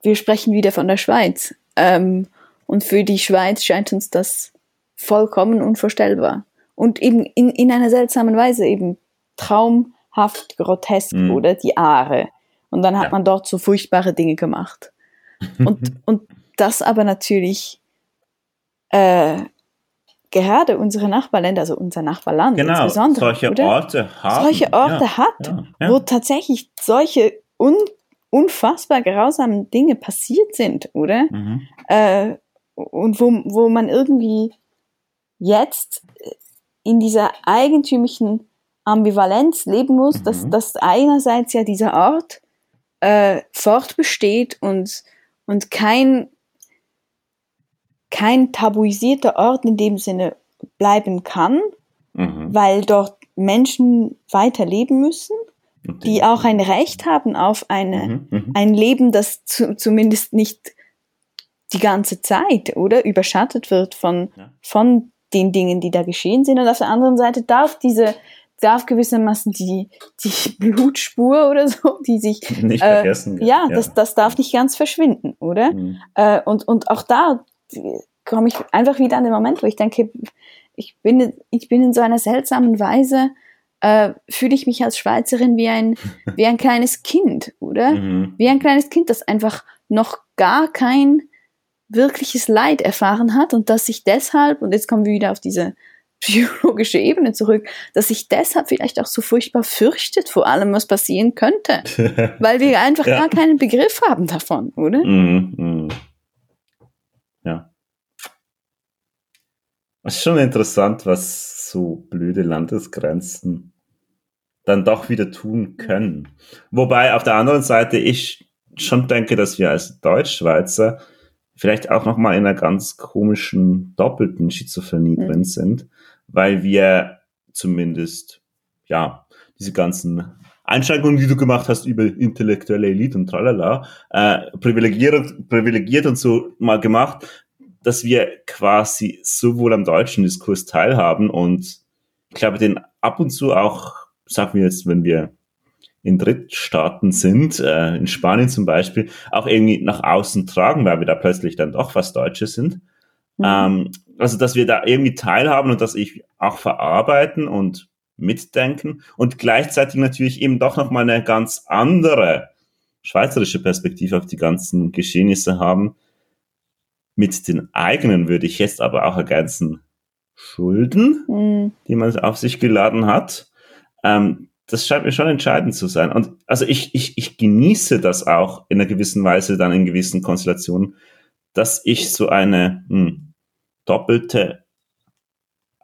wir sprechen wieder von der Schweiz. Ähm, und für die Schweiz scheint uns das vollkommen unvorstellbar. Und eben in, in einer seltsamen Weise eben traumhaft grotesk Mhm. oder die Aare. Und dann hat Ja. man dort so furchtbare Dinge gemacht. Und, (laughs) und das aber natürlich äh, gerade unsere Nachbarländer, also unser Nachbarland Genau, insbesondere, solche oder? Orte haben. solche Orte ja, hat, ja, ja. wo tatsächlich solche un unfassbar grausamen Dinge passiert sind, oder? Mhm. Äh, und wo, wo man irgendwie jetzt in dieser eigentümlichen Ambivalenz leben muss, dass, Mhm. dass einerseits ja dieser Ort äh, fortbesteht und, und kein, kein tabuisierter Ort in dem Sinne bleiben kann, Mhm. weil dort Menschen weiterleben müssen, die auch ein Recht haben auf eine, Mhm. Mhm. ein Leben, das zu, zumindest nicht die ganze Zeit, oder? Überschattet wird von, Ja. von den Dingen, die da geschehen sind. Und auf der anderen Seite darf diese, darf gewissermaßen die, die (laughs) Blutspur oder so, die sich, Nicht äh, vergessen. ja, Das, das darf nicht ganz verschwinden, oder? Mhm. Äh, und, und auch da äh, komme ich einfach wieder an den Moment, wo ich denke, ich bin, ich bin in so einer seltsamen Weise, äh, fühle ich mich als Schweizerin wie ein, (laughs) wie ein kleines Kind, oder? Mhm. Wie ein kleines Kind, das einfach noch gar kein wirkliches Leid erfahren hat und das sich deshalb, und jetzt kommen wir wieder auf diese psychologische Ebene zurück, dass sich deshalb vielleicht auch so furchtbar fürchtet vor allem, was passieren könnte, (laughs) weil wir einfach Ja. gar keinen Begriff haben davon, oder? Mhm. Mhm. Ja. Es ist schon interessant, was so blöde Landesgrenzen dann doch wieder tun können. Wobei auf der anderen Seite ich schon denke, dass wir als Deutschschweizer vielleicht auch noch mal in einer ganz komischen doppelten Schizophrenie Mhm. drin sind, weil wir zumindest ja diese ganzen Einschränkungen, die du gemacht hast über intellektuelle Elite und tralala, äh, privilegiert, privilegiert und so mal gemacht, dass wir quasi sowohl am deutschen Diskurs teilhaben und ich glaube, den ab und zu auch sagen wir jetzt, wenn wir in Drittstaaten sind, äh, in Spanien zum Beispiel, auch irgendwie nach außen tragen, weil wir da plötzlich dann doch was Deutsche sind. Mhm. Ähm, also, dass wir da irgendwie teilhaben und dass ich auch verarbeiten und mitdenken und gleichzeitig natürlich eben doch nochmal eine ganz andere schweizerische Perspektive auf die ganzen Geschehnisse haben. Mit den eigenen würde ich jetzt aber auch ergänzen Schulden, mhm. die man auf sich geladen hat. Ähm, das scheint mir schon entscheidend zu sein. Und also ich, ich, ich genieße das auch in einer gewissen Weise dann in gewissen Konstellationen, dass ich so eine hm, doppelte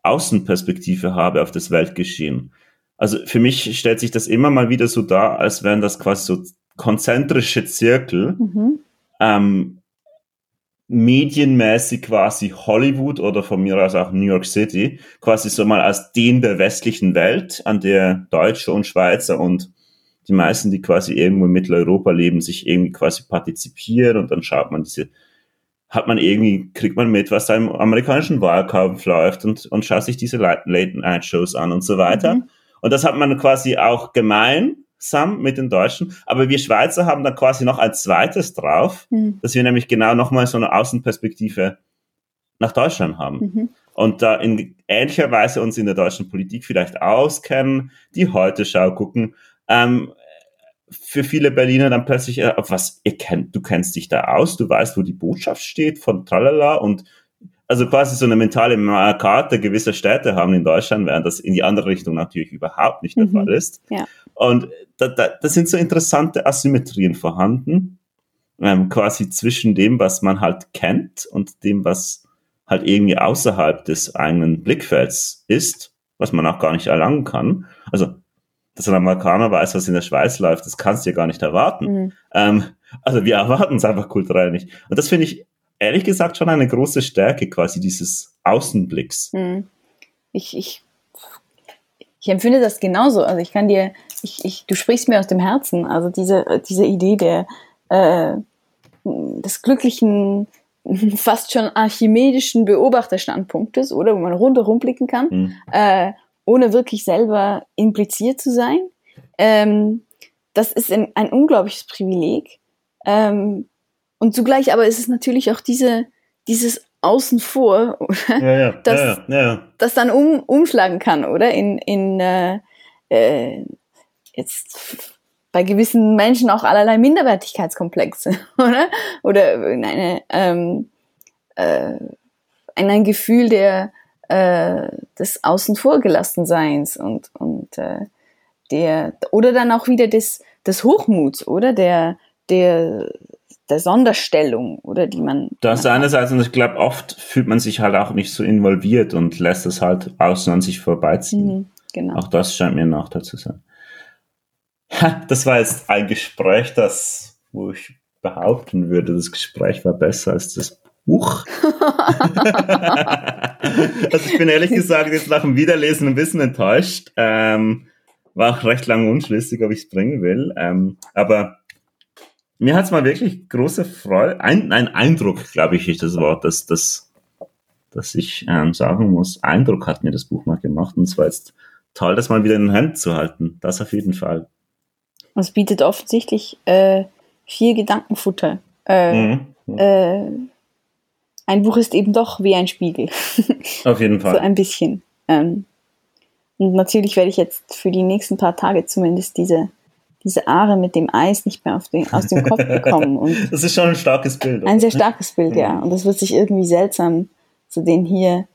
Außenperspektive habe auf das Weltgeschehen. Also für mich stellt sich das immer mal wieder so dar, als wären das quasi so konzentrische Zirkel, mhm. ähm, medienmäßig quasi Hollywood oder von mir aus auch New York City, quasi so mal als den der westlichen Welt, an der Deutsche und Schweizer und die meisten, die quasi irgendwo in Mitteleuropa leben, sich irgendwie quasi partizipieren und dann schaut man diese, hat man irgendwie, kriegt man mit, was da im amerikanischen Wahlkampf läuft und, und schaut sich diese Late-Night-Shows an und so weiter. Mhm. Und das hat man quasi auch gemein, Sam mit den Deutschen. Aber wir Schweizer haben da quasi noch ein zweites drauf, mhm. dass wir nämlich genau nochmal so eine Außenperspektive nach Deutschland haben. Mhm. Und da in ähnlicher Weise uns in der deutschen Politik vielleicht auskennen, die heute Schau gucken, ähm, für viele Berliner dann plötzlich, äh, was, ihr kennt, du kennst dich da aus, du weißt, wo die Botschaft steht von Tralala und also quasi so eine mentale Karte gewisser Städte haben in Deutschland, während das in die andere Richtung natürlich überhaupt nicht der mhm. Fall ist. Ja. Und da, da, da sind so interessante Asymmetrien vorhanden, ähm, quasi zwischen dem, was man halt kennt und dem, was halt irgendwie außerhalb des eigenen Blickfelds ist, was man auch gar nicht erlangen kann. Also, dass ein Amerikaner weiß, was in der Schweiz läuft, das kannst du ja gar nicht erwarten. Mhm. Ähm, also wir erwarten es einfach kulturell nicht. Und das finde ich ehrlich gesagt schon eine große Stärke quasi dieses Außenblicks. Hm. Ich, ich, ich empfinde das genauso. Also ich kann dir, ich, ich, du sprichst mir aus dem Herzen. Also diese, diese Idee der, äh, des glücklichen, (laughs) fast schon archimedischen Beobachterstandpunktes, oder? Wo man rundherum blicken kann, mhm. äh, ohne wirklich selber impliziert zu sein. Ähm, das ist ein, ein unglaubliches Privileg. Ähm, und zugleich aber ist es natürlich auch diese, dieses Außen vor, (laughs) ja, ja, das, ja, ja, das dann um, umschlagen kann, oder? In, in äh, äh, jetzt bei gewissen Menschen auch allerlei Minderwertigkeitskomplexe, (laughs) oder? Oder in eine, ähm, äh, in ein Gefühl der äh, des Außen vor gelassen Seins und und äh, der oder dann auch wieder des des Hochmuts, oder der der der Sonderstellung oder die man. Das einerseits und ich glaube, oft fühlt man sich halt auch nicht so involviert und lässt es halt außen an sich vorbeiziehen. Mhm, genau. Auch das scheint mir ein Nachteil zu sein. Das war jetzt ein Gespräch, das, wo ich behaupten würde, das Gespräch war besser als das Buch. (laughs) also ich bin ehrlich gesagt jetzt nach dem Wiederlesen ein bisschen enttäuscht. Ähm, war auch recht lange unschlüssig, ob ich es bringen will. Ähm, aber mir hat es mal wirklich große Freude, ein, ein Eindruck, glaube ich, ist das Wort, dass, dass, dass ich ähm, sagen muss, Eindruck hat mir das Buch mal gemacht und es war jetzt toll, das mal wieder in den Händen zu halten. Das auf jeden Fall. Es bietet offensichtlich äh, viel Gedankenfutter. Äh, mhm. äh, ein Buch ist eben doch wie ein Spiegel. (laughs) Auf jeden Fall. so ein bisschen. Ähm, und natürlich werde ich jetzt für die nächsten paar Tage zumindest diese diese Aare mit dem Eis nicht mehr den, aus dem Kopf (laughs) bekommen. Und das ist schon ein starkes Bild. Ein sehr starkes Bild, ja. Und das wird sich irgendwie seltsam zu den hier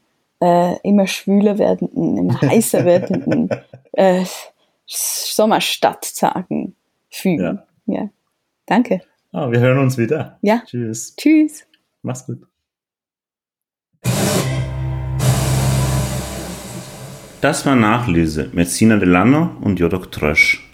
äh, immer schwüler werdenden, immer (laughs) heißer werdenden äh, Sommerstadttagen fügen. Ja. ja. Danke. Oh, wir hören uns wieder. Ja. Tschüss. Tschüss. Mach's gut. Das war Nachlese mit Sina Delano und Jodok Trösch.